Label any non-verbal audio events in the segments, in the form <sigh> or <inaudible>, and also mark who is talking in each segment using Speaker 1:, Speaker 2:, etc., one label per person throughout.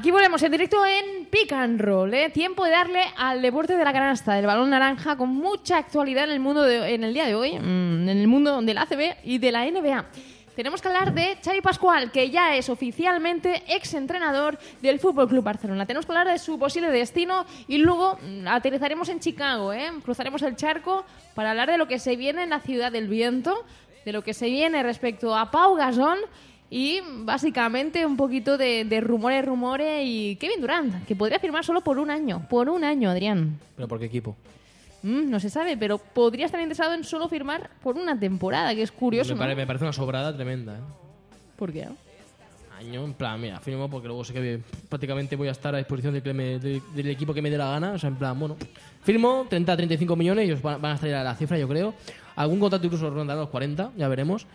Speaker 1: Aquí volvemos en directo en Pick and Roll. ¿eh? Tiempo de darle al deporte de la canasta, del balón naranja, con mucha actualidad en el mundo de- en el día de hoy, mm, en el mundo del ACB y de la NBA. Tenemos que hablar de Xavi Pascual, que ya es oficialmente ex-entrenador del Fútbol Club Barcelona. Tenemos que hablar de su posible destino y luego mm, aterrizaremos en Chicago, ¿eh? cruzaremos el charco para hablar de lo que se viene en la ciudad del viento, de lo que se viene respecto a Pau Gasol y básicamente un poquito de, de rumores, rumores y Kevin Durant, que podría firmar solo por un año. Por un año, Adrián.
Speaker 2: ¿Pero por qué equipo?
Speaker 1: Mm, no se sabe, pero podría estar interesado en solo firmar por una temporada, que es curioso.
Speaker 2: me,
Speaker 1: ¿no?
Speaker 2: pare- me parece una sobrada tremenda. ¿eh?
Speaker 1: ¿Por qué?
Speaker 2: Año, en plan, mira, firmo porque luego sé que prácticamente voy a estar a disposición del, que me- del- del equipo que me dé la gana. O sea, en plan, bueno, firmo 30 35 millones, ellos van, van a estar a la cifra, yo creo. Algún contrato incluso rondará los 40, ya veremos.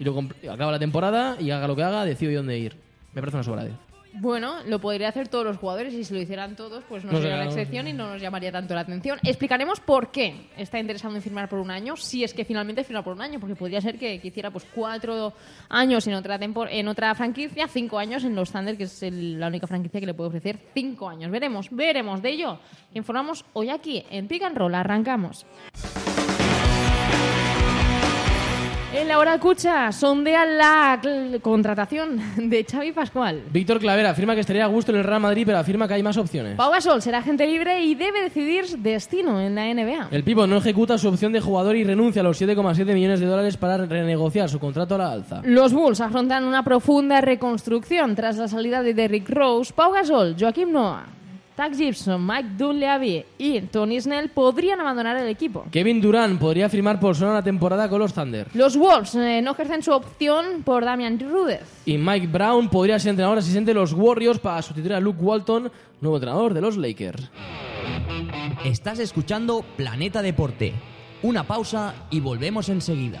Speaker 2: Y comp- acaba la temporada y haga lo que haga, decido yo dónde ir. Me parece una sobradez.
Speaker 1: Bueno, lo podría hacer todos los jugadores y si lo hicieran todos, pues no,
Speaker 2: No
Speaker 1: sería la excepción y no nos llamaría tanto la atención. Explicaremos por qué está interesado en firmar por un año, si es que finalmente firma por un año, porque podría ser que, que hiciera pues cuatro años en otra tempor- en otra franquicia, cinco años en los Thunder, que es el- la única franquicia que le puede ofrecer cinco años. Veremos, veremos de ello. Informamos hoy aquí en Pick and Roll. Arrancamos. En la hora cucha sondea la contratación de Xavi Pascual.
Speaker 2: Víctor Clavera afirma que estaría a gusto en el Real Madrid, pero afirma que hay más opciones.
Speaker 1: Pau Gasol será agente libre y debe decidir destino en la NBA.
Speaker 2: El Pipo no ejecuta su opción de jugador y renuncia a los 7,7 millones de dólares para renegociar su contrato a la alza.
Speaker 1: Los Bulls afrontan una profunda reconstrucción tras la salida de Derrick Rose. Pau Gasol, Joaquim Noah, Tag Gibson, Mike Dunleavy y Tony Snell podrían abandonar el equipo.
Speaker 2: Kevin Durant podría firmar por zona la temporada con los Thunder.
Speaker 1: Los Wolves eh, no ejercen su opción por Damian Rudez.
Speaker 2: Y Mike Brown podría ser entrenador asistente de los Warriors para sustituir a Luke Walton, nuevo entrenador de los Lakers.
Speaker 3: Estás escuchando Planeta Deporte. Una pausa y volvemos enseguida.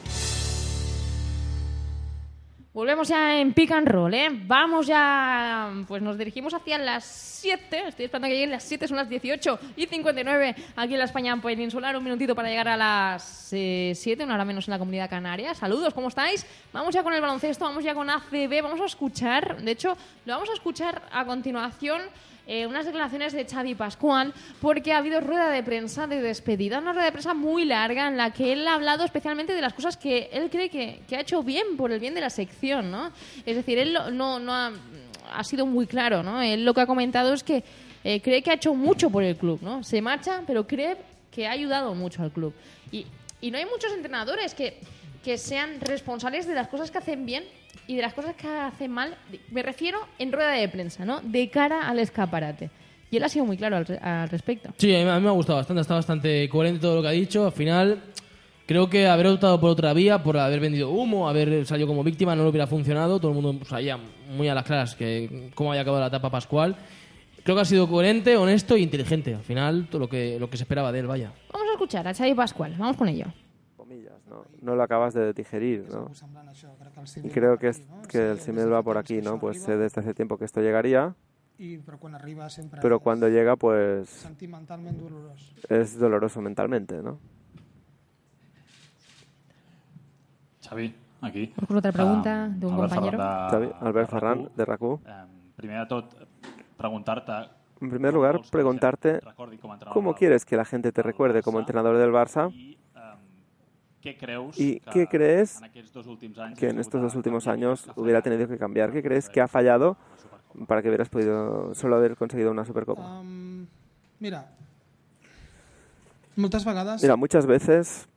Speaker 1: Volvemos ya en pick and roll, ¿eh? Vamos ya, pues nos dirigimos hacia las 7. Estoy esperando que lleguen las 7, son las 18 y 59 aquí en la España peninsular. Un minutito para llegar a las 7, una hora menos en la comunidad canaria. Saludos, ¿cómo estáis? Vamos ya con el baloncesto, vamos ya con ACB. Vamos a escuchar, de hecho, lo vamos a escuchar a continuación. Eh, unas declaraciones de Xavi Pascual porque ha habido rueda de prensa de despedida, una rueda de prensa muy larga en la que él ha hablado especialmente de las cosas que él cree que, que ha hecho bien por el bien de la sección, ¿no? Es decir, él no, no ha, ha sido muy claro, ¿no? Él lo que ha comentado es que eh, cree que ha hecho mucho por el club, ¿no? Se marcha, pero cree que ha ayudado mucho al club. Y, y no hay muchos entrenadores que, que sean responsables de las cosas que hacen bien y de las cosas que hacen mal. Me refiero en rueda de prensa, ¿no? De cara al escaparate. Y él ha sido muy claro al, al respecto.
Speaker 2: Sí, a mí, a mí me ha gustado bastante, está bastante coherente todo lo que ha dicho. Al final, creo que haber optado por otra vía, por haber vendido humo, haber salido como víctima, no le hubiera funcionado. Todo el mundo sabía muy a las claras que cómo había acabado la etapa Pascual. Creo que ha sido coherente, honesto e inteligente. Al final, todo lo que, lo que se esperaba de él, vaya.
Speaker 1: Vamos a escuchar a Xavi Pascual. Vamos con ello.
Speaker 4: ¿No? No lo acabas de digerir, ¿no? Y creo que, es, que el símil va por aquí, ¿no? Pues sé desde hace tiempo que esto llegaría, pero cuando llega, pues es doloroso mentalmente, ¿no?
Speaker 5: Xavi, aquí.
Speaker 1: Otra pregunta
Speaker 5: Um,
Speaker 1: de un
Speaker 5: Albert
Speaker 1: compañero.
Speaker 5: Ferran de-
Speaker 4: Xavi,
Speaker 5: de
Speaker 4: Albert
Speaker 5: RAC1.
Speaker 4: Ferran, de RAC1.
Speaker 5: Em, primer de tot, preguntar-te...
Speaker 4: En primer lugar, preguntarte cómo quieres que la gente te recuerde como entrenador del Barça y
Speaker 5: que
Speaker 4: qué crees que en estos dos últimos años hubiera tenido que cambiar. ¿Qué crees que ha fallado para que hubieras podido solo haber conseguido una Supercopa?
Speaker 6: Um, mira, moltes vegades,
Speaker 4: Mira, muchas veces,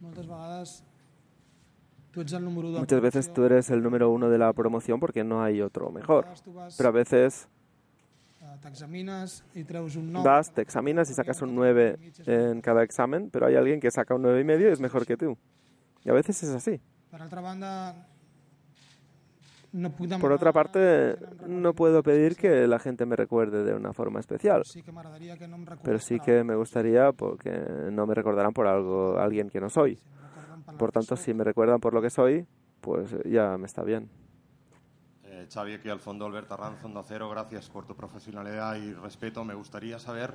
Speaker 6: moltes vegades tu ets el número 1 de
Speaker 4: muchas veces tú eres el número uno de la promoción porque no hay otro mejor. Pero a veces
Speaker 6: eh, t'examines i treus un 9.
Speaker 4: Das, te examinas y sacas un 9 en cada examen, pero hay alguien que saca un nueve y medio y es mejor que tú. Y a veces es así. Por otra parte, no puedo pedir que la gente me recuerde de una forma especial, pero sí que me gustaría porque no me recordarán por algo, alguien que no soy. Por tanto, si me recuerdan por lo que soy, pues ya me está bien.
Speaker 7: Eh, Xavi, aquí al fondo, Alberto Arranz, Onda Cero, gracias por tu profesionalidad y respeto. Me gustaría saber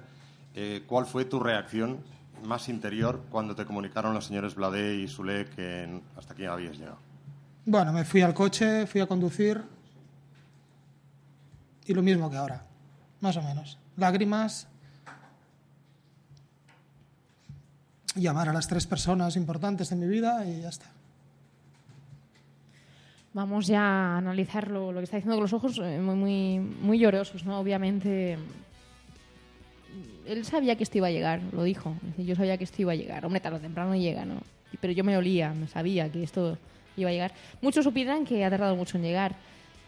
Speaker 7: eh, cuál fue tu reacción más interior cuando te comunicaron los señores Blade y Sule que hasta aquí habías llegado.
Speaker 6: Bueno, me fui al coche, fui a conducir y lo mismo que ahora, más o menos. Lágrimas, llamar a las tres personas importantes de mi vida y ya está.
Speaker 1: Vamos ya a analizar lo, lo que está diciendo con los ojos eh, muy, muy, muy llorosos, ¿no? Obviamente, él sabía que esto iba a llegar, lo dijo. Yo sabía que esto iba a llegar. Hombre, tarde o temprano llega, ¿no? Pero yo me olía, me sabía que esto iba a llegar. Muchos opinan que ha tardado mucho en llegar.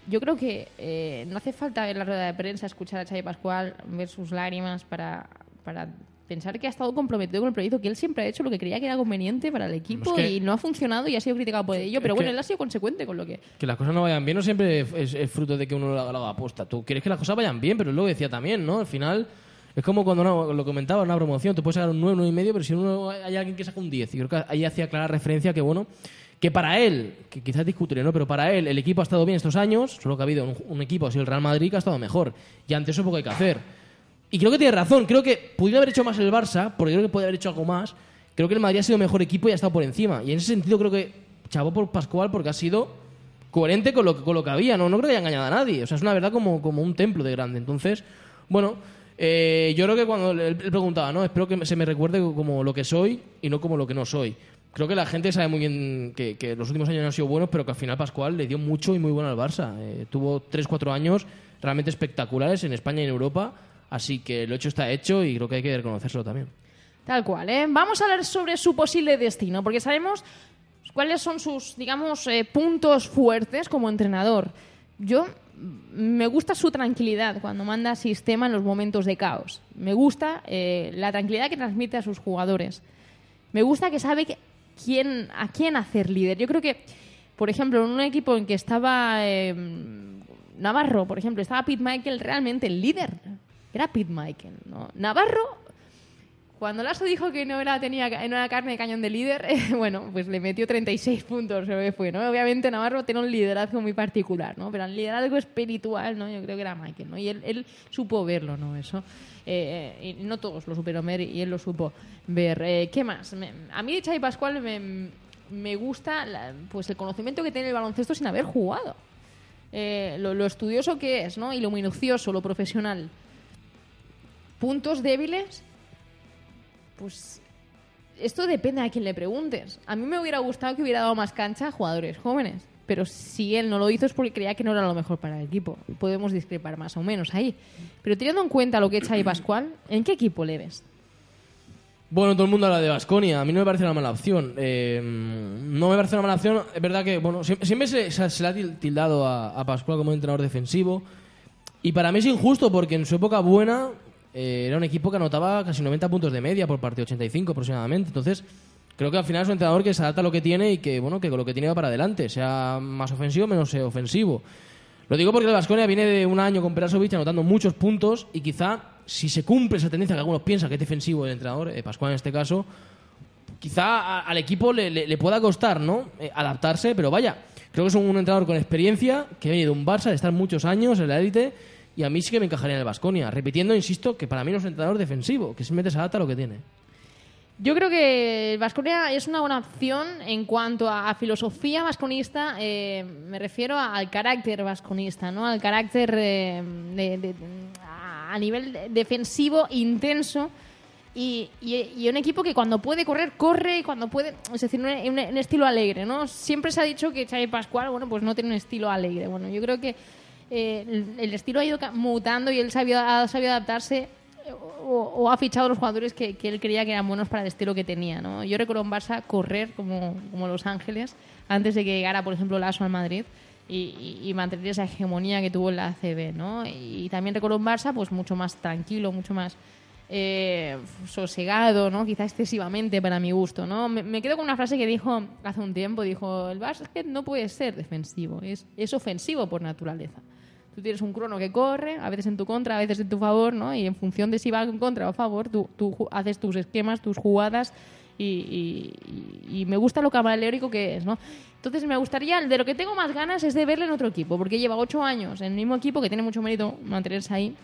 Speaker 1: Yo creo que eh, no hace falta ver la rueda de prensa, escuchar a Xavi Pascual, ver sus lágrimas para, para pensar que ha estado comprometido con el proyecto, que él siempre ha hecho lo que creía que era conveniente para el equipo
Speaker 2: que-
Speaker 1: y no ha funcionado y ha sido criticado por ello. Pero
Speaker 2: es
Speaker 1: bueno,
Speaker 2: que-
Speaker 1: él ha sido consecuente con lo que
Speaker 2: Que las cosas no vayan bien no siempre es, es fruto de que uno lo haga, lo haga aposta. Tú quieres que las cosas vayan bien, pero es lo decía también, ¿no? Al final es como cuando lo comentaba en una promoción, tú puedes sacar un 9, 9 y medio, pero si uno, hay alguien que saca un 10. Y creo que ahí hacía clara referencia que, bueno, que para él, que quizás discutiré, ¿no? Pero para él el equipo ha estado bien estos años, solo que ha habido un, un equipo así el Real Madrid que ha estado mejor. Y ante eso poco hay que hacer. Y creo que tiene razón. Creo que pudiera haber hecho más el Barça, porque creo que puede haber hecho algo más. Creo que el Madrid ha sido mejor equipo y ha estado por encima. Y en ese sentido creo que chavo por Pascual porque ha sido coherente con lo que, con lo que había. No, no creo que haya engañado a nadie. O sea, es una verdad como, como un templo de grande. Entonces, bueno, eh, yo creo que cuando él, preguntaba, ¿no? Espero que se me recuerde como lo que soy y no como lo que no soy. Creo que la gente sabe muy bien que, que los últimos años no han sido buenos, pero que al final Pascual le dio mucho y muy bueno al Barça. Eh, tuvo 3-4 años realmente espectaculares en España y en Europa. Así que lo hecho está hecho y creo que hay que reconocerlo también.
Speaker 1: Tal cual, ¿eh? Vamos a hablar sobre su posible destino, porque sabemos cuáles son sus, digamos, eh, puntos fuertes como entrenador. Yo mm, me gusta su tranquilidad cuando manda sistema en los momentos de caos. Me gusta eh, la tranquilidad que transmite a sus jugadores. Me gusta que sabe que- quién, a quién hacer líder. Yo creo que, por ejemplo, en un equipo en que estaba eh, Navarro, por ejemplo, estaba Pete Michael realmente el líder. Era Pete Michael. ¿no? Navarro cuando Lasso dijo que no era, tenía, no era carne de cañón de líder, <laughs> bueno, pues le metió 36 puntos, fue, ¿no? Obviamente Navarro tiene un liderazgo muy particular, ¿no? Pero el liderazgo espiritual, ¿no? Yo creo que era Michael, ¿no? Y él, él supo verlo, ¿no? Eso. Eh, no todos lo supieron ver y él lo supo ver. Eh, ¿Qué más? Me- a mí Xavi Pascual me, me gusta pues el conocimiento que tiene el baloncesto sin haber jugado. Eh, lo, lo estudioso que es, ¿no? Y lo minucioso, lo profesional. Puntos débiles, pues esto depende a quien le preguntes. A mí me hubiera gustado que hubiera dado más cancha a jugadores jóvenes, pero si él no lo hizo es porque creía que no era lo mejor para el equipo. Podemos discrepar más o menos ahí. Pero teniendo en cuenta lo que echa ahí Pascual, ¿en qué equipo le ves?
Speaker 2: Bueno, todo el mundo habla de Basconia. A mí no me parece una mala opción. Eh, no me parece una mala opción. Es verdad que, bueno, siempre, se, se- le ha til- tildado a, a Pascual como entrenador defensivo. Y para mí es injusto porque en su época buena eh, era un equipo que anotaba casi 90 puntos de media por partido, 85 aproximadamente. Entonces, creo que al final es un entrenador que se adapta a lo que tiene y que, bueno, que con lo que tiene va para adelante, sea más ofensivo o menos eh, ofensivo. Lo digo porque el Vasconia viene de un año con Perasovic anotando muchos puntos y quizá si se cumple esa tendencia que algunos piensan que es defensivo el entrenador, eh, Pascual en este caso, quizá al equipo le, pueda costar ¿no? Adaptarse, pero vaya, creo que es un, un entrenador con experiencia que viene de un Barça, de estar muchos años en la élite y a mí sí que me encajaría en el Vasconia. Repitiendo, insisto, que para mí no es un entrenador defensivo, que simplemente se adapta a lo que tiene.
Speaker 1: Yo creo que Vasconia es una buena opción en cuanto a, a filosofía vasconista. eh, me refiero a- al carácter vasconista, ¿no? Al carácter eh, de- de- a nivel de- defensivo intenso. Y, y- y un equipo que cuando puede correr, corre y cuando puede. Es decir, un, un- un estilo alegre, ¿no? Siempre se ha dicho que Xavi Pascual, bueno, pues no tiene un estilo alegre. Bueno, yo creo que eh, el, estilo ha ido mutando y él sabido- ha sabido adaptarse o, ha fichado los jugadores que, él creía que eran buenos para el estilo que tenía. ¿no? Yo recuerdo un Barça correr como, Los Ángeles antes de que llegara, por ejemplo, Lasso al Madrid y, mantener esa hegemonía que tuvo en la ACB. Y, también recuerdo un Barça pues mucho más tranquilo, mucho más eh, sosegado, ¿no? Quizá excesivamente para mi gusto, ¿no? Me, quedo con una frase que dijo hace un tiempo, dijo, el básquet no puede ser defensivo, es ofensivo por naturaleza. Tú tienes un crono que corre, a veces en tu contra, a veces en tu favor, ¿no? Y en función de si va en contra o a favor, tú, tú haces tus esquemas, tus jugadas y, y- me gusta lo camaleónico que es, ¿no? Entonces me gustaría, de lo que tengo más ganas es de verle en otro equipo, porque lleva ocho años en el mismo equipo, que tiene mucho mérito mantenerse ahí.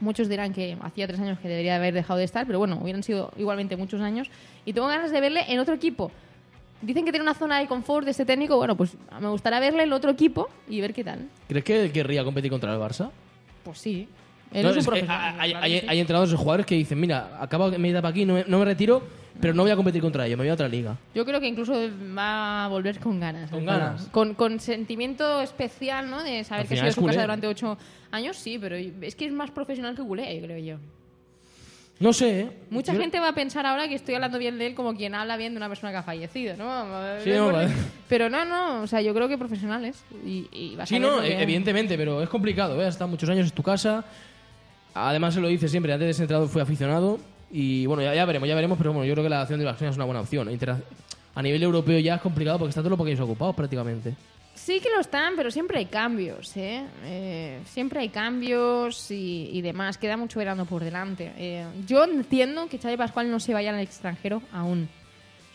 Speaker 1: Muchos dirán que hacía tres años que debería haber dejado de estar, pero bueno, hubieran sido igualmente muchos años. Y tengo ganas de verle en otro equipo. Dicen que tiene una zona de confort de este técnico. Bueno, pues me gustaría verle en otro equipo y ver qué tal.
Speaker 2: ¿Crees que querría competir contra el Barça?
Speaker 1: Pues sí. Él
Speaker 2: No,
Speaker 1: es un
Speaker 2: es que
Speaker 1: profesional,
Speaker 2: hay,
Speaker 1: claro
Speaker 2: hay-
Speaker 1: que sí.
Speaker 2: hay entrenadores y jugadores que dicen, mira, acabo mi etapa aquí, no me, no me retiro, pero no voy a competir contra ellos, me voy a otra liga.
Speaker 1: Yo creo que incluso va a volver con ganas.
Speaker 2: ¿Con ganas?
Speaker 1: Con, con sentimiento especial, ¿no? De saber que ha sido su casa
Speaker 2: culé.
Speaker 1: durante ocho años, sí, pero es que es más profesional que culé, creo yo.
Speaker 2: No sé, ¿eh?
Speaker 1: Mucha
Speaker 2: Yo-
Speaker 1: gente va a pensar ahora que estoy hablando bien de él como quien habla bien de una persona que ha fallecido, ¿no?
Speaker 2: Sí, no, vale.
Speaker 1: Pero no, no, o sea, yo creo que profesionales. Y, y vas
Speaker 2: Sí,
Speaker 1: a
Speaker 2: no,
Speaker 1: lo que-
Speaker 2: e- evidentemente, pero es complicado, ¿eh? Has estado muchos años en tu casa. Además, se lo dice siempre, antes de ser entrenador fue aficionado. Y bueno, ya, ya veremos, ya veremos, pero bueno, yo creo que la acción de Barcelona es una buena opción. A nivel europeo ya es complicado porque están todos los pequeños ocupados prácticamente.
Speaker 1: Sí que lo están, pero siempre hay cambios, ¿eh? Eh, siempre hay cambios y, y demás. Queda mucho verano por delante. Eh, yo entiendo que Xavi Pascual no se vaya al extranjero aún.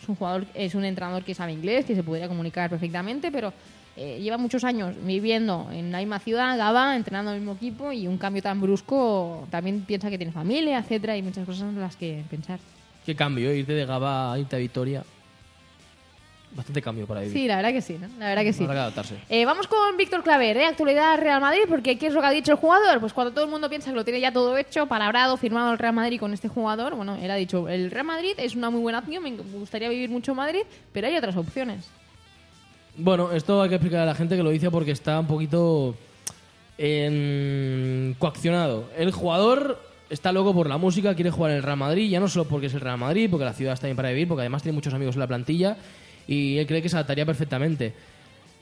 Speaker 1: Es un jugador, es un entrenador que sabe inglés, que se podría comunicar perfectamente, pero eh, lleva muchos años viviendo en la misma ciudad, Gaba, entrenando en el mismo equipo y un cambio tan brusco también piensa que tiene familia, etcétera, y muchas cosas en las que pensar.
Speaker 2: Qué cambio, irte de Gaba a irte a Vitoria. Bastante cambio para vivir.
Speaker 1: Sí, la verdad que sí, ¿no? La verdad que sí.
Speaker 2: Habrá que adaptarse.
Speaker 1: Eh, vamos con Víctor Claver, ¿eh? actualidad Real Madrid, porque ¿qué es lo que ha dicho el jugador? Pues cuando todo el mundo piensa que lo tiene ya todo hecho, palabrado, firmado el Real Madrid con este jugador, bueno, él ha dicho, el Real Madrid es una muy buena opción, me gustaría vivir mucho en Madrid, pero hay otras opciones.
Speaker 2: Bueno, esto hay que explicar a la gente que lo dice porque está un poquito coaccionado. El jugador está loco por la música, quiere jugar en el Real Madrid, ya no solo porque es el Real Madrid, porque la ciudad está bien para vivir, porque además tiene muchos amigos en la plantilla y él cree que se adaptaría perfectamente.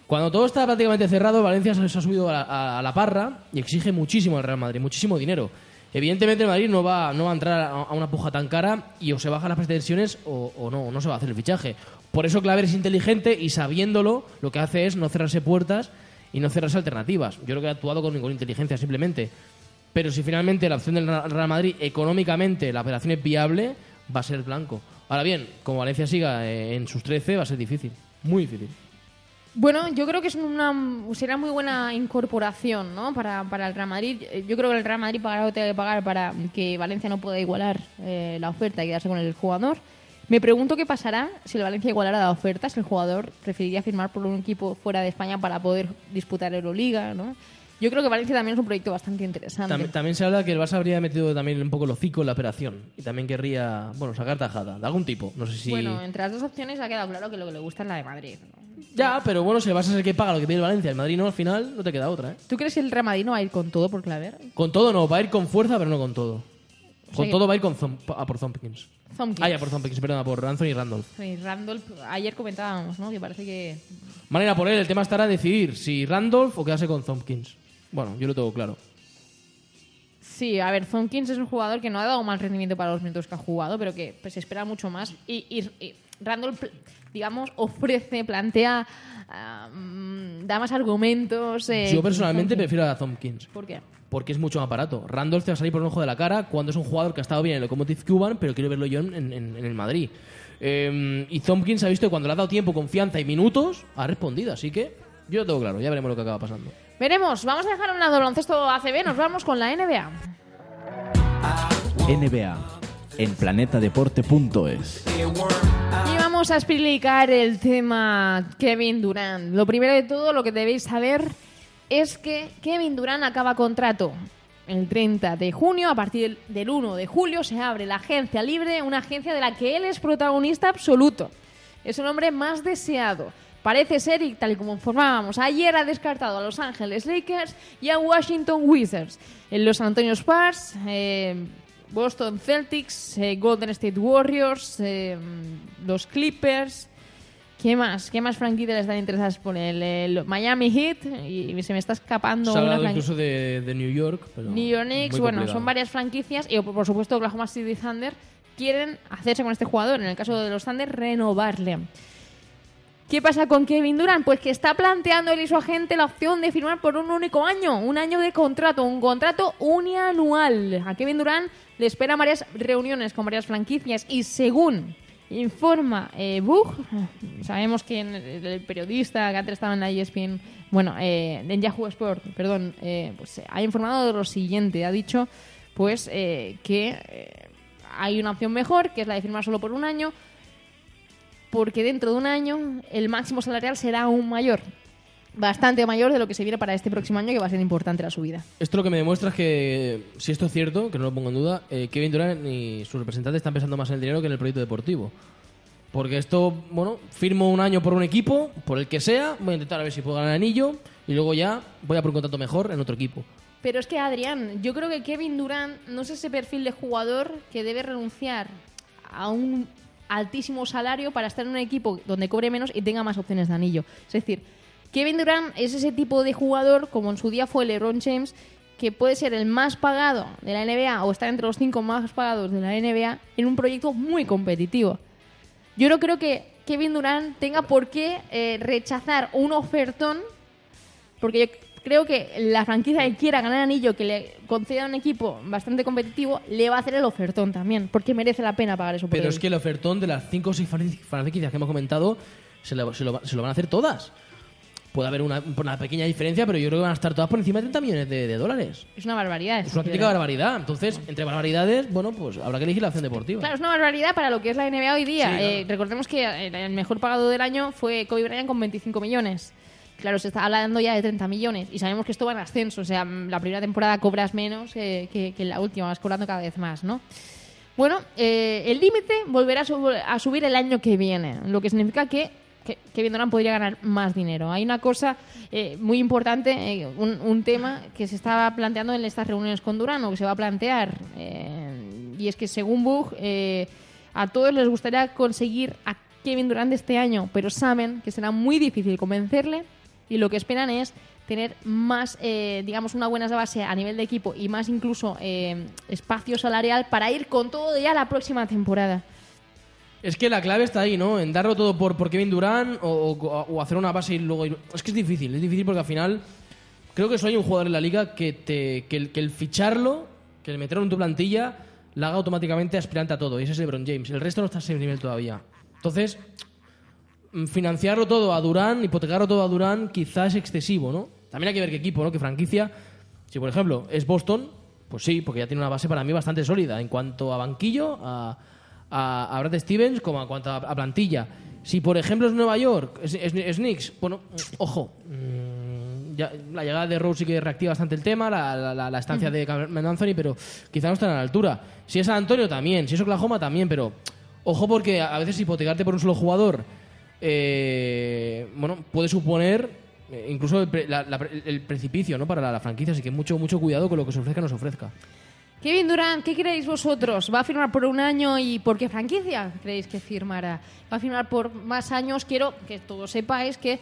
Speaker 2: Cuando todo está prácticamente cerrado, Valencia se ha subido a la, parra y exige muchísimo al Real Madrid, muchísimo dinero. Evidentemente el Madrid no va, no va a entrar a, una puja tan cara y o se bajan las pretensiones o, no, no se va a hacer el fichaje. Por eso Claver es inteligente y sabiéndolo lo que hace es no cerrarse puertas y no cerrarse alternativas. Yo creo que ha actuado con, con inteligencia simplemente. Pero si finalmente la opción del Real Madrid económicamente la operación es viable, va a ser blanco. Ahora bien, como Valencia siga eh, en sus 13, va a ser difícil. Muy difícil.
Speaker 1: Bueno, yo creo que es una, será muy buena incorporación ¿no? para, para el Real Madrid. Eh, Yo creo que el Real Madrid pagará lo que tenga que pagar para que Valencia no pueda igualar eh, la oferta y quedarse con el jugador. Me pregunto qué pasará si el Valencia igualara la oferta, si el jugador preferiría firmar por un equipo fuera de España para poder disputar Euroliga. ¿no? Yo creo que Valencia también es un proyecto bastante interesante.
Speaker 2: También, también se habla que el Barça habría metido también un poco el hocico en la operación y también querría, bueno, sacar tajada de algún tipo. No sé si.
Speaker 1: Bueno, entre las dos opciones ha quedado claro que lo que le gusta es la de Madrid. ¿no?
Speaker 2: Ya, pero bueno, si el Barça es el que paga lo que pide el Valencia, el Madrid no, al final no te queda otra, ¿eh?
Speaker 1: ¿Tú crees que el Real Madrid no va a ir con todo por Claver?
Speaker 2: Con todo no, va a ir con fuerza, pero no con todo. Con todo va a ir con Zom- a por Zompkins.
Speaker 1: Zompkins.
Speaker 2: Ah, ya, por Zompkins, perdón, por Anthony Randolph.
Speaker 1: Randolph, ayer comentábamos, ¿no? Que parece que
Speaker 2: Van a ir a por él, el tema estará a decidir si Randolph o quedarse con Zompkins. Bueno, yo lo tengo claro.
Speaker 1: Sí, a ver, Zonkins es un jugador que no ha dado mal rendimiento para los minutos que ha jugado, pero que pues, se espera mucho más. Y, y- y Randolph, digamos, ofrece, plantea, mm, da más argumentos. eh,
Speaker 2: yo personalmente prefiero a Zompkins.
Speaker 1: ¿Por qué?
Speaker 2: Porque es mucho más barato. Randolph te va a salir por un ojo de la cara cuando es un jugador que ha estado bien en el Locomotive Cuban, pero quiero verlo yo en, en- en el Madrid. Eh, y Thompkins ha visto que cuando le ha dado tiempo, confianza y minutos, ha respondido. Así que yo lo tengo claro, ya veremos lo que acaba pasando.
Speaker 1: Veremos, vamos a dejar a un lado baloncesto ACB, nos vamos con la NBA.
Speaker 8: NBA en planetadeporte.es.
Speaker 1: Y vamos a explicar el tema Kevin Durant. Lo primero de todo, lo que debéis saber es que Kevin Durant acaba contrato el 30 de junio. A partir del 1 de julio se abre la agencia libre, una agencia de la que él es protagonista absoluto. Es el hombre más deseado. Parece ser, y tal y como informábamos, ayer ha descartado a Los Ángeles Lakers y a Washington Wizards. En los San Antonio Spurs, eh, Boston Celtics, eh, Golden State Warriors, eh, los Clippers. ¿Qué más? ¿Qué más franquicias están interesadas por? El Miami Heat y se me está escapando
Speaker 2: Se ha hablado incluso de, de New York. Pero
Speaker 1: New York Knicks, bueno, son varias franquicias y por supuesto Oklahoma City Thunder quieren hacerse con este jugador, en el caso de los Thunder, renovarle. ¿Qué pasa con Kevin Durant? Pues que está planteando él y su agente la opción de firmar por un único año, un año de contrato, un contrato unianual. A Kevin Durant le esperan varias reuniones con varias franquicias y según informa eh, Bug, sabemos que el, periodista que antes estaba en la ESPN, bueno, eh, en Yahoo Sport, perdón, eh, pues ha informado de lo siguiente, ha dicho pues eh, que eh, hay una opción mejor, que es la de firmar solo por un año, porque dentro de un año el máximo salarial será aún mayor. Bastante mayor de lo que se viene para este próximo año, que va a ser importante la subida.
Speaker 2: Esto lo que me demuestra es que, si esto es cierto, que no lo pongo en duda, eh, Kevin Durant y sus representantes están pensando más en el dinero que en el proyecto deportivo. Porque esto, bueno, firmo un año por un equipo, por el que sea, voy a intentar a ver si puedo ganar el anillo y luego ya voy a por un contrato mejor en otro equipo.
Speaker 1: Pero es que, Adrián, yo creo que Kevin Durant no es ese perfil de jugador que debe renunciar a un altísimo salario para estar en un equipo donde cobre menos y tenga más opciones de anillo. Es decir, Kevin Durant es ese tipo de jugador, como en su día fue LeBron James, que puede ser el más pagado de la NBA o estar entre los cinco más pagados de la NBA en un proyecto muy competitivo. Yo no creo que Kevin Durant tenga por qué eh, rechazar un ofertón, porque yo creo que la franquicia que quiera ganar anillo, que le conceda un equipo bastante competitivo, le va a hacer el ofertón también, porque merece la pena pagar eso
Speaker 2: Pero es que el ofertón de las 5 o 6 franquicias que hemos comentado se lo, se lo- se lo van a hacer todas. Puede haber una, una pequeña diferencia, pero yo creo que van a estar todas por encima de 30 millones de, de dólares.
Speaker 1: Es una barbaridad.
Speaker 2: Es una auténtica barbaridad. Entonces, entre barbaridades, bueno, pues habrá que elegir la opción deportiva.
Speaker 1: Claro, es una barbaridad para lo que es la NBA hoy día.
Speaker 2: Sí.
Speaker 1: Eh, recordemos que el, el mejor pagado del año fue Kobe Bryant con 25 millones. Claro, se está hablando ya de 30 millones y sabemos que esto va en ascenso. O sea, la primera temporada cobras menos eh, que, la última, vas cobrando cada vez más, ¿no? Bueno, eh, el límite volverá a, sub- a subir el año que viene, lo que significa que, Kevin Durant podría ganar más dinero. Hay una cosa eh, muy importante, un, tema que se estaba planteando en estas reuniones con Durant o que se va a plantear, y es que según Bug, a todos les gustaría conseguir a Kevin Durant este año, pero saben que será muy difícil convencerle y lo que esperan es tener más, eh, digamos, una buena base a nivel de equipo y más incluso eh, espacio salarial para ir con todo ya la próxima temporada.
Speaker 2: Es que la clave está ahí, ¿no? En darlo todo por, por Kevin Durant o, hacer una base y luego ir... Es que es difícil, es difícil porque al final creo que solo hay un jugador en la liga que, te, que, el, que el ficharlo, que el meterlo en tu plantilla, la haga automáticamente aspirante a todo. Y ese es LeBron James. El resto no está a ese nivel todavía. Entonces, financiarlo todo a Durant, hipotecarlo todo a Durant, quizás es excesivo, ¿no? También hay que ver qué equipo, ¿no? Qué franquicia. Si, por ejemplo, es Boston, pues sí, porque ya tiene una base para mí bastante sólida en cuanto a banquillo, a, a, a Brad Stevens, como en cuanto a, a plantilla. Si, por ejemplo, es Nueva York, es, es, es Knicks, bueno, ojo. mm, ya- la llegada de Rose sí que reactiva bastante el tema, la, la- la- la estancia de Carmelo Anthony, pero quizá no están a la altura. Si es San Antonio, también. Si es Oklahoma, también, pero ojo porque a veces hipotecarte por un solo jugador eh, bueno, puede suponer eh, incluso el, la- la- el precipicio ¿no? para la, franquicia, así que mucho, mucho cuidado con lo que se ofrezca o ofrezca.
Speaker 1: Kevin Durant, ¿qué creéis vosotros? ¿Va a firmar por un año y por qué franquicia creéis que firmará? ¿Va a firmar por más años? Quiero que todos sepáis que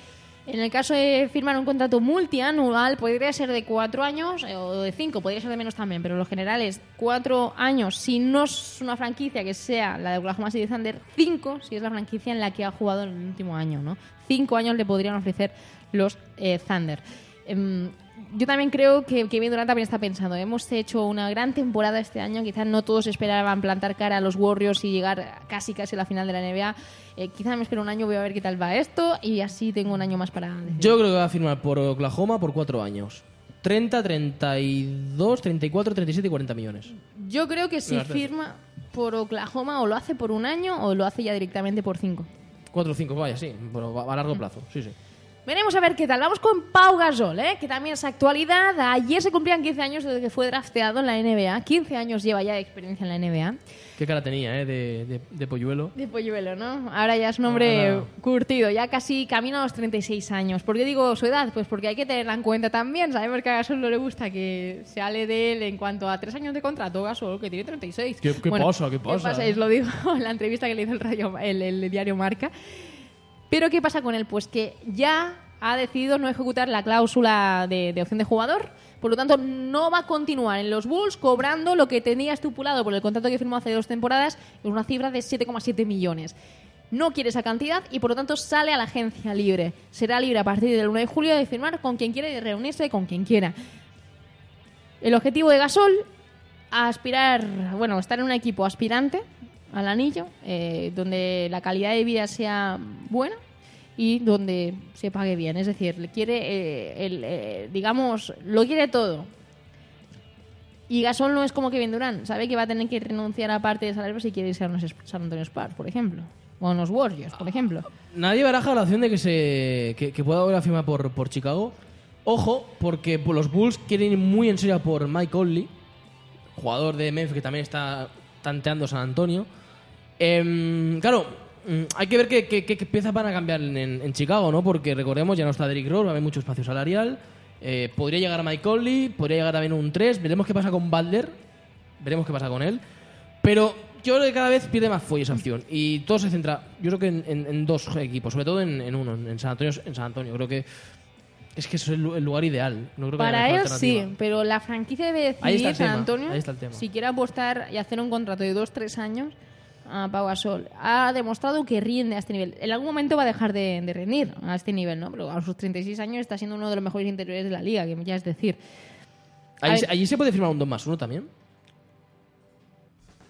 Speaker 1: en el caso de firmar un contrato multianual podría ser de cuatro años eh, o de cinco, podría ser de menos también, pero lo general es cuatro años si no es una franquicia que sea la de Oklahoma City Thunder, cinco si es la franquicia en la que ha jugado en el último año, ¿no? Cinco años le podrían ofrecer los eh, Thunder. Em, yo también creo que Kevin Durant también está pensando. Hemos hecho una gran temporada este año. Quizás no todos esperaban plantar cara a los Warriors y llegar casi casi a la final de la NBA. Eh, quizá me espero un año, voy a ver qué tal va esto y así tengo un año más para decidir.
Speaker 2: Yo creo que va a firmar por Oklahoma por cuatro años. 30, 32, 34, 37 y 40 millones.
Speaker 1: Yo creo que si firma por Oklahoma o lo hace por un año o lo hace ya directamente por cinco.
Speaker 2: 4 o 5, vaya, sí, pero a largo plazo, sí, sí.
Speaker 1: Veremos a ver qué tal. Vamos con Pau Gasol, ¿eh? que también es actualidad. Ayer se cumplían 15 años desde que fue drafteado en la NBA. 15 años lleva ya de experiencia en la NBA.
Speaker 2: Qué cara tenía, ¿eh? De, de, de polluelo.
Speaker 1: De polluelo, ¿no? Ahora ya es un hombre
Speaker 2: Ahora-
Speaker 1: curtido, ya casi camina a los 36 años. ¿Por qué digo su edad? Pues porque hay que tenerla en cuenta también. Sabemos que a Gasol no le gusta que se hable de él en cuanto a tres años de contrato. Gasol, que tiene 36.
Speaker 2: ¿Qué- qué pasa? ¿Qué pasa?
Speaker 1: Es lo digo <laughs> en la entrevista que le hizo el, radio, el, el diario Marca. Pero ¿qué pasa con él? Pues que ya ha decidido no ejecutar la cláusula de, opción de jugador, por lo tanto no va a continuar en los Bulls cobrando lo que tenía estipulado por el contrato que firmó hace dos temporadas, una cifra de 7,7 millones. No quiere esa cantidad y por lo tanto sale a la agencia libre. Será libre a partir del 1 de julio de firmar con quien quiera y de reunirse con quien quiera. El objetivo de Gasol, aspirar, bueno, estar en un equipo aspirante al anillo, eh, donde la calidad de vida sea buena y donde se pague bien. Es decir, quiere, eh, el, eh, digamos, lo quiere todo. Y Gasol no es como Kevin Durant, sabe que va a tener que renunciar a parte de salario si quiere irse a unos San Antonio Spurs, por ejemplo. O unos Warriors, por ejemplo.
Speaker 2: Nadie baraja la opción de que se que, que pueda volver a por, por Chicago. Ojo, porque los Bulls quieren ir muy en serio por Mike Conley, jugador de Memphis que también está tanteando San Antonio. Em, claro, mm, hay que ver qué, piezas van a cambiar en, Chicago, ¿no? Porque recordemos, ya no está Derrick Rose, va a haber mucho espacio salarial. Eh, podría llegar Mike Conley, podría llegar también un 3. Veremos qué pasa con Butler. Veremos qué pasa con él. Pero yo creo que cada vez pierde más fuelle esa opción. Y todo se centra, yo creo que en dos equipos, sobre todo en, en uno, en San Antonio. En San Antonio. Creo que es que eso es el, lu- el lugar ideal. No creo
Speaker 1: Para él sí, pero la franquicia debe decidir San Antonio si quiere apostar y hacer un contrato de 2-3 años a Pau Gasol. Ha demostrado que rinde a este nivel. En algún momento va a dejar de, de rendir a este nivel, ¿no? Pero a sus 36 años está siendo uno de los mejores interiores de la liga, que ya es decir.
Speaker 2: Allí, se-
Speaker 1: ver.
Speaker 2: allí se puede firmar un 2 más 1 también.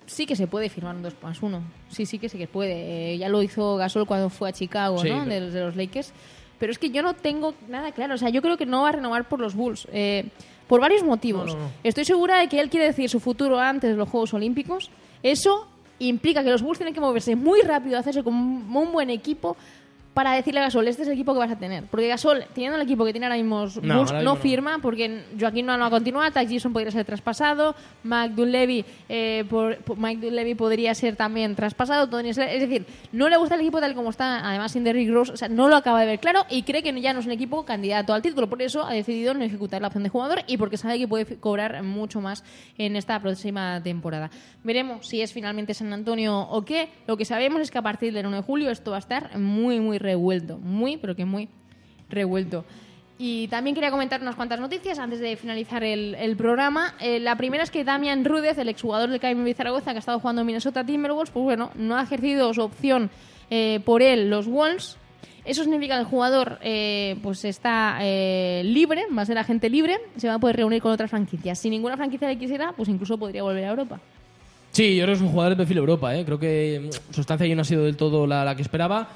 Speaker 1: Sí que se puede firmar un 2 más 1. Sí, sí que sí que puede. Eh, ya lo hizo Gasol cuando fue a Chicago,
Speaker 2: Sí,
Speaker 1: ¿no?
Speaker 2: pero-
Speaker 1: De, de los Lakers. Pero es que yo no tengo nada claro. O sea, yo creo que no va a renovar por los Bulls. eh, por varios motivos.
Speaker 2: No, no, no.
Speaker 1: Estoy segura de que él quiere decir su futuro antes de los Juegos Olímpicos. Eso implica que los Bulls tienen que moverse muy rápido, hacerse como un buen equipo para decirle a Gasol, este es el equipo que vas a tener. Porque Gasol, teniendo el equipo que tiene ahora mismo
Speaker 2: No,
Speaker 1: Bulls,
Speaker 2: ahora
Speaker 1: no
Speaker 2: mismo no.
Speaker 1: firma porque Joaquín no, no ha continuado, Taj Gibson podría ser traspasado, Mike Dunleavy, eh, por- por- Mike Dunleavy podría ser también traspasado, Tony es decir, no le gusta el equipo tal como está, además sin Derrick Rose, o sea, no lo acaba de ver claro y cree que ya no es un equipo candidato al título, por eso ha decidido no ejecutar la opción de jugador y porque sabe que puede cobrar mucho más en esta próxima temporada. Veremos si es finalmente San Antonio o qué, lo que sabemos es que a partir del 1 de julio esto va a estar muy, muy revuelto, muy, pero que muy revuelto. Y también quería comentar unas cuantas noticias antes de finalizar el, el programa. Eh, la primera es que Damian Rudez, el exjugador del KMB Zaragoza que ha estado jugando en Minnesota Timberwolves, pues bueno, no ha ejercido su opción eh, por él los Wolves. Eso significa que el jugador eh, pues está eh, libre, va a ser agente libre, se va a poder reunir con otras franquicias. Si ninguna franquicia le quisiera, pues incluso podría volver a Europa.
Speaker 2: Sí, yo creo que es un jugador de perfil Europa. ¿eh? Creo que mm, su estancia ahí no ha sido del todo la, la que esperaba.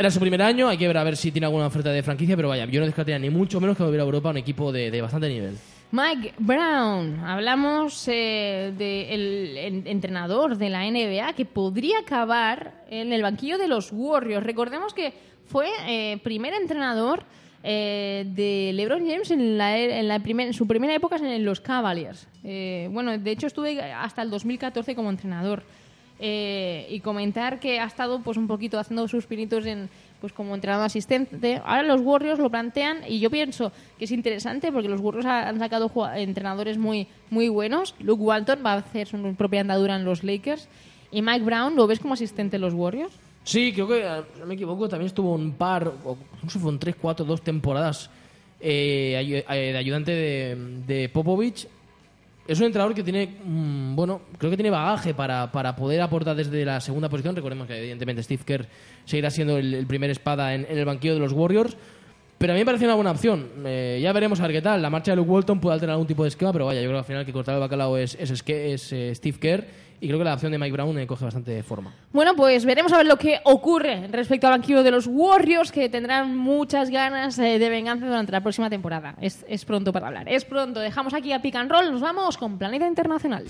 Speaker 2: Era su primer año, hay que ver a ver si tiene alguna oferta de franquicia, pero vaya, yo no descartaría ni mucho menos que volver a Europa un equipo de, de bastante nivel.
Speaker 1: Mike Brown, hablamos del de entrenador de la NBA que podría acabar en el banquillo de los Warriors. Recordemos que fue eh, primer entrenador eh, de LeBron James en, la, en, la primer- en su primera época en los Cavaliers. Eh, bueno, de hecho estuve hasta el 2014 como entrenador. Eh, y comentar que ha estado pues un poquito haciendo sus pinitos en pues como entrenador asistente. Ahora los Warriors lo plantean y yo pienso que es interesante porque los Warriors ha- han sacado entrenadores muy muy buenos. Luke Walton va a hacer su propia andadura en los Lakers y Mike Brown lo ves como asistente en los Warriors.
Speaker 2: Sí, creo que, si no me equivoco, también estuvo un par, o no sé, fueron tres, cuatro, dos temporadas eh, eh, de ayudante de, de Popovich. Es un entrenador que tiene, mm, bueno, creo que tiene bagaje para, para poder aportar desde la segunda posición. Recordemos que, evidentemente, Steve Kerr seguirá siendo el, primer espada en, el banquillo de los Warriors. Pero a mí me parece una buena opción. Eh, ya veremos a ver qué tal. La marcha de Luke Walton puede alterar algún tipo de esquema, pero vaya, yo creo que al final que cortar el bacalao es, es, es, es, eh, Steve Kerr. Y creo que la opción de Mike Brown eh, coge bastante forma.
Speaker 1: Bueno, pues veremos a ver lo que ocurre respecto al banquillo de los Warriors, que tendrán muchas ganas eh, de venganza durante la próxima temporada. Es, es pronto para hablar. Es pronto. Dejamos aquí a Pick and Roll. Nos vamos con Planeta Internacional.